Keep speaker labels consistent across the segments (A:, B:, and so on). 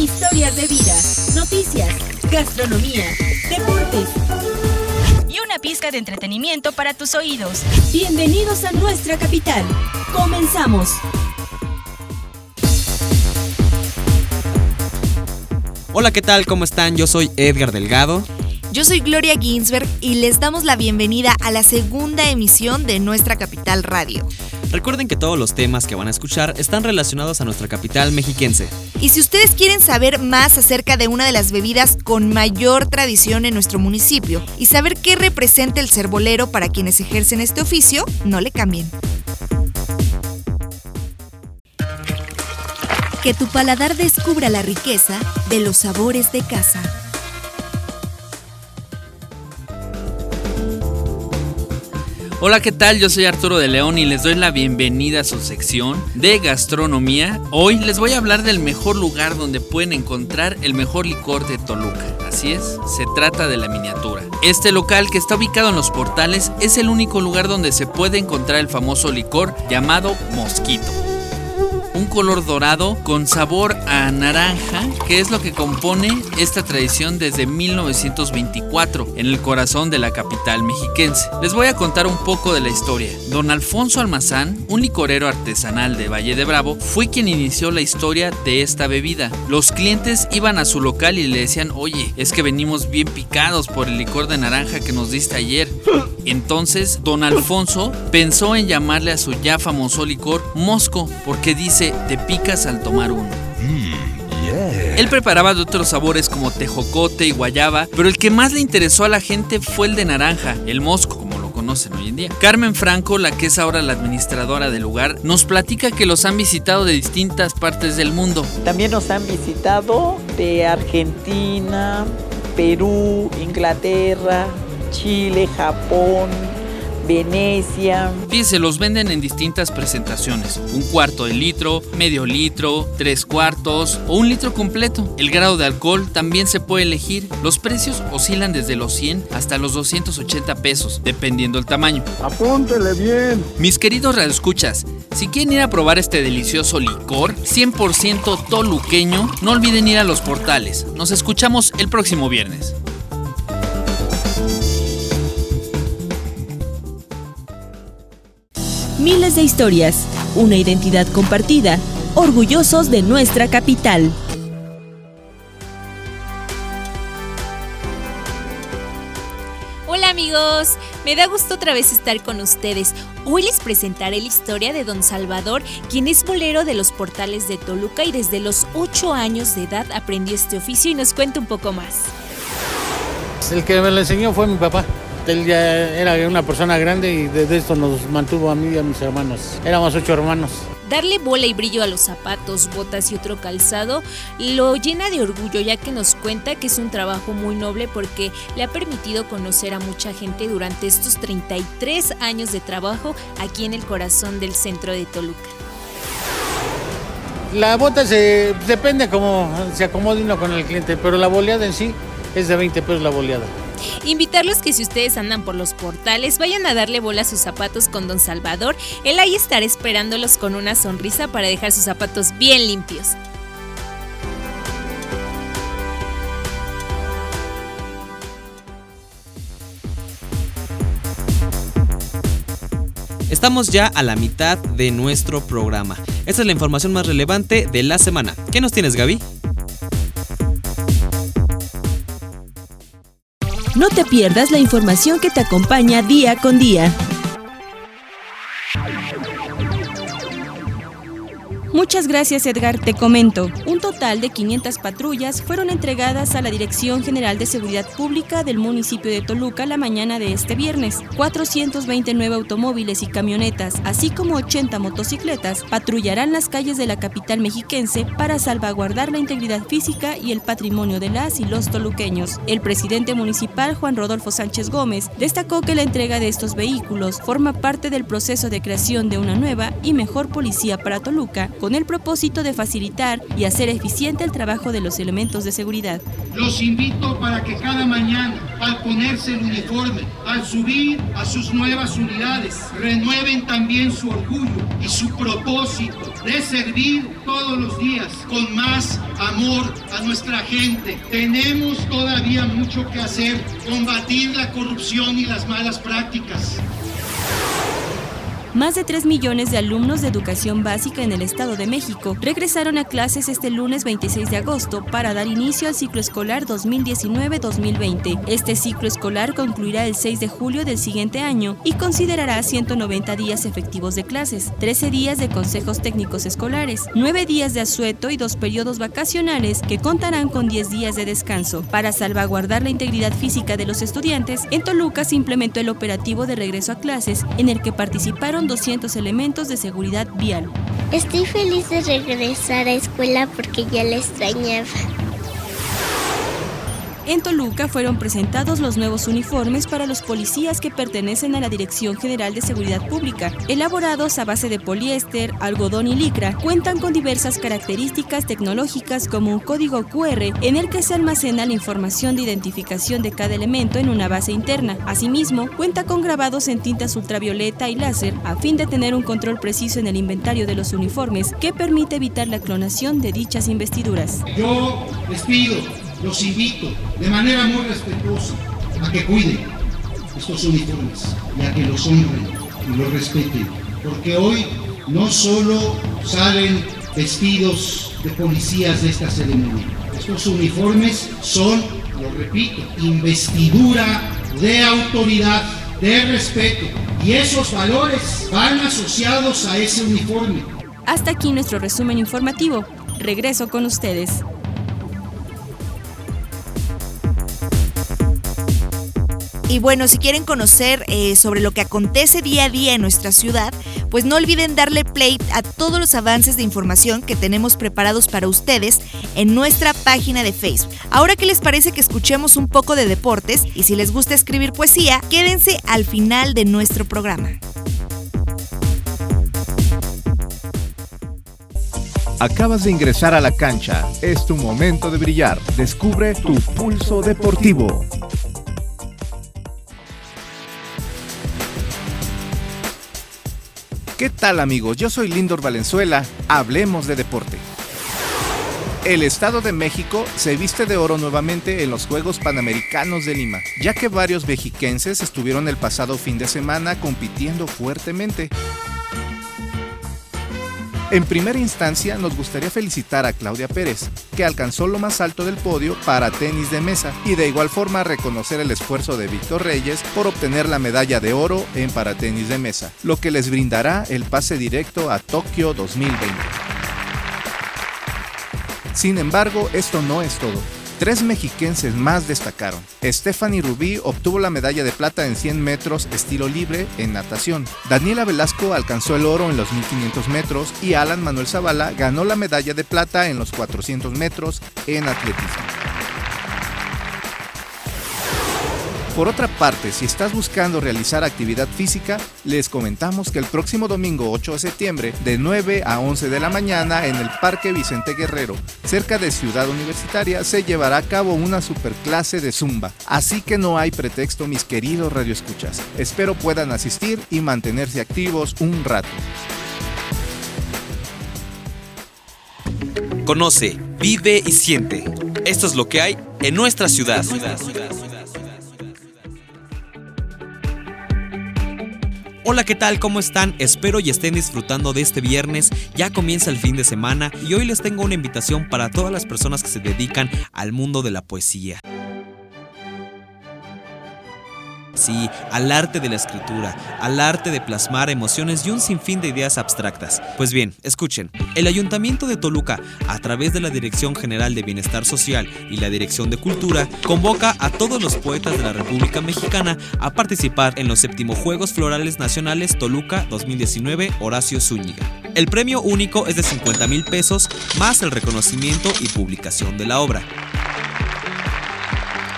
A: historias de vida, noticias, gastronomía, deportes
B: y una pizca de entretenimiento para tus oídos.
A: Bienvenidos a nuestra capital. Comenzamos.
C: Hola, ¿qué tal? ¿Cómo están? Yo soy Edgar Delgado.
D: Yo soy Gloria Ginsberg y les damos la bienvenida a la segunda emisión de nuestra capital radio.
C: Recuerden que todos los temas que van a escuchar están relacionados a nuestra capital mexiquense.
D: Y si ustedes quieren saber más acerca de una de las bebidas con mayor tradición en nuestro municipio y saber qué representa el cerbolero para quienes ejercen este oficio, no le cambien.
A: Que tu paladar descubra la riqueza de los sabores de casa.
E: Hola, ¿qué tal? Yo soy Arturo de León y les doy la bienvenida a su sección de gastronomía. Hoy les voy a hablar del mejor lugar donde pueden encontrar el mejor licor de Toluca. Así es, se trata de la miniatura. Este local que está ubicado en los portales es el único lugar donde se puede encontrar el famoso licor llamado Mosquito un color dorado con sabor a naranja, que es lo que compone esta tradición desde 1924 en el corazón de la capital mexiquense. Les voy a contar un poco de la historia. Don Alfonso Almazán, un licorero artesanal de Valle de Bravo, fue quien inició la historia de esta bebida. Los clientes iban a su local y le decían, oye, es que venimos bien picados por el licor de naranja que nos diste ayer. Entonces, don Alfonso pensó en llamarle a su ya famoso licor Mosco, porque dice te picas al tomar uno. Mm, Él preparaba de otros sabores como tejocote y guayaba, pero el que más le interesó a la gente fue el de naranja, el mosco, como lo conocen hoy en día. Carmen Franco, la que es ahora la administradora del lugar, nos platica que los han visitado de distintas partes del mundo.
F: También nos han visitado de Argentina, Perú, Inglaterra, Chile, Japón, Venecia.
E: Fíjense, los venden en distintas presentaciones. Un cuarto de litro, medio litro, tres cuartos o un litro completo. El grado de alcohol también se puede elegir. Los precios oscilan desde los 100 hasta los 280 pesos, dependiendo el tamaño.
G: Apúntele bien.
E: Mis queridos radioescuchas, si quieren ir a probar este delicioso licor, 100% toluqueño, no olviden ir a los portales. Nos escuchamos el próximo viernes.
A: Miles de historias, una identidad compartida, orgullosos de nuestra capital.
H: Hola amigos, me da gusto otra vez estar con ustedes. Hoy les presentaré la historia de don Salvador, quien es bolero de los portales de Toluca y desde los 8 años de edad aprendió este oficio y nos cuenta un poco más.
I: El que me lo enseñó fue mi papá. Él ya era una persona grande y desde esto nos mantuvo a mí y a mis hermanos. Éramos ocho hermanos.
H: Darle bola y brillo a los zapatos, botas y otro calzado lo llena de orgullo ya que nos cuenta que es un trabajo muy noble porque le ha permitido conocer a mucha gente durante estos 33 años de trabajo aquí en el corazón del centro de Toluca.
I: La bota se depende cómo se acomode uno con el cliente, pero la boleada en sí es de 20 pesos la boleada.
H: Invitarlos que si ustedes andan por los portales, vayan a darle bola a sus zapatos con Don Salvador. Él ahí estará esperándolos con una sonrisa para dejar sus zapatos bien limpios.
C: Estamos ya a la mitad de nuestro programa. Esta es la información más relevante de la semana. ¿Qué nos tienes, Gaby?
A: No te pierdas la información que te acompaña día con día. Muchas gracias Edgar, te comento. Un total de 500 patrullas fueron entregadas a la Dirección General de Seguridad Pública del municipio de Toluca la mañana de este viernes. 429 automóviles y camionetas, así como 80 motocicletas, patrullarán las calles de la capital mexiquense para salvaguardar la integridad física y el patrimonio de las y los toluqueños. El presidente municipal Juan Rodolfo Sánchez Gómez destacó que la entrega de estos vehículos forma parte del proceso de creación de una nueva y mejor policía para Toluca con el propósito de facilitar y hacer eficiente el trabajo de los elementos de seguridad.
G: Los invito para que cada mañana, al ponerse el uniforme, al subir a sus nuevas unidades, renueven también su orgullo y su propósito de servir todos los días con más amor a nuestra gente. Tenemos todavía mucho que hacer, combatir la corrupción y las malas prácticas.
A: Más de 3 millones de alumnos de educación básica en el Estado de México regresaron a clases este lunes 26 de agosto para dar inicio al ciclo escolar 2019-2020. Este ciclo escolar concluirá el 6 de julio del siguiente año y considerará 190 días efectivos de clases, 13 días de consejos técnicos escolares, 9 días de asueto y dos periodos vacacionales que contarán con 10 días de descanso. Para salvaguardar la integridad física de los estudiantes, en Toluca se implementó el operativo de regreso a clases en el que participaron 200 elementos de seguridad vial.
J: Estoy feliz de regresar a escuela porque ya la extrañaba.
A: En Toluca fueron presentados los nuevos uniformes para los policías que pertenecen a la Dirección General de Seguridad Pública. Elaborados a base de poliéster, algodón y licra, cuentan con diversas características tecnológicas como un código QR en el que se almacena la información de identificación de cada elemento en una base interna. Asimismo, cuenta con grabados en tintas ultravioleta y láser a fin de tener un control preciso en el inventario de los uniformes que permite evitar la clonación de dichas investiduras.
G: Yo les pido los invito de manera muy respetuosa a que cuiden estos uniformes y a que los honren y los respeten. Porque hoy no solo salen vestidos de policías de esta ceremonia, estos uniformes son, lo repito, investidura de autoridad, de respeto. Y esos valores van asociados a ese uniforme.
A: Hasta aquí nuestro resumen informativo. Regreso con ustedes.
D: Y bueno, si quieren conocer eh, sobre lo que acontece día a día en nuestra ciudad, pues no olviden darle play a todos los avances de información que tenemos preparados para ustedes en nuestra página de Facebook. Ahora, ¿qué les parece que escuchemos un poco de deportes? Y si les gusta escribir poesía, quédense al final de nuestro programa.
K: Acabas de ingresar a la cancha. Es tu momento de brillar. Descubre tu pulso deportivo. ¿Qué tal amigos? Yo soy Lindor Valenzuela. Hablemos de deporte. El Estado de México se viste de oro nuevamente en los Juegos Panamericanos de Lima, ya que varios mexiquenses estuvieron el pasado fin de semana compitiendo fuertemente. En primera instancia, nos gustaría felicitar a Claudia Pérez, que alcanzó lo más alto del podio para tenis de mesa, y de igual forma reconocer el esfuerzo de Víctor Reyes por obtener la medalla de oro en para tenis de mesa, lo que les brindará el pase directo a Tokio 2020. Sin embargo, esto no es todo. Tres mexiquenses más destacaron. Stephanie Rubí obtuvo la medalla de plata en 100 metros estilo libre en natación. Daniela Velasco alcanzó el oro en los 1500 metros y Alan Manuel Zavala ganó la medalla de plata en los 400 metros en atletismo. Por otra parte, si estás buscando realizar actividad física, les comentamos que el próximo domingo 8 de septiembre, de 9 a 11 de la mañana, en el Parque Vicente Guerrero, cerca de Ciudad Universitaria, se llevará a cabo una superclase de Zumba. Así que no hay pretexto, mis queridos radioescuchas. Espero puedan asistir y mantenerse activos un rato.
C: Conoce, vive y siente. Esto es lo que hay en nuestra ciudad. Hola, ¿qué tal? ¿Cómo están? Espero y estén disfrutando de este viernes. Ya comienza el fin de semana y hoy les tengo una invitación para todas las personas que se dedican al mundo de la poesía. Al arte de la escritura, al arte de plasmar emociones y un sinfín de ideas abstractas. Pues bien, escuchen, el Ayuntamiento de Toluca, a través de la Dirección General de Bienestar Social y la Dirección de Cultura, convoca a todos los poetas de la República Mexicana a participar en los séptimos Juegos Florales Nacionales Toluca 2019 Horacio Zúñiga. El premio único es de 50 mil pesos más el reconocimiento y publicación de la obra.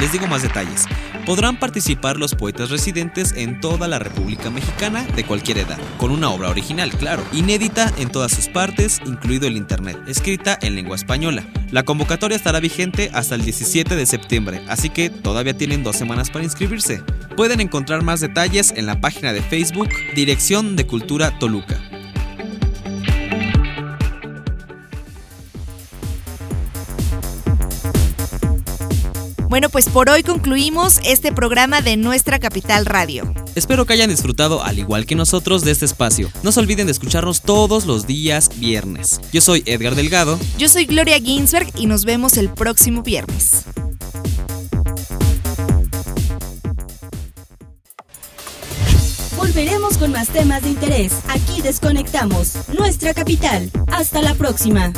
C: Les digo más detalles. Podrán participar los poetas residentes en toda la República Mexicana de cualquier edad, con una obra original, claro, inédita en todas sus partes, incluido el Internet, escrita en lengua española. La convocatoria estará vigente hasta el 17 de septiembre, así que todavía tienen dos semanas para inscribirse. Pueden encontrar más detalles en la página de Facebook Dirección de Cultura Toluca.
D: Bueno, pues por hoy concluimos este programa de nuestra capital radio.
C: Espero que hayan disfrutado al igual que nosotros de este espacio. No se olviden de escucharnos todos los días viernes. Yo soy Edgar Delgado.
D: Yo soy Gloria Ginsberg y nos vemos el próximo viernes.
A: Volveremos con más temas de interés. Aquí desconectamos nuestra capital. Hasta la próxima.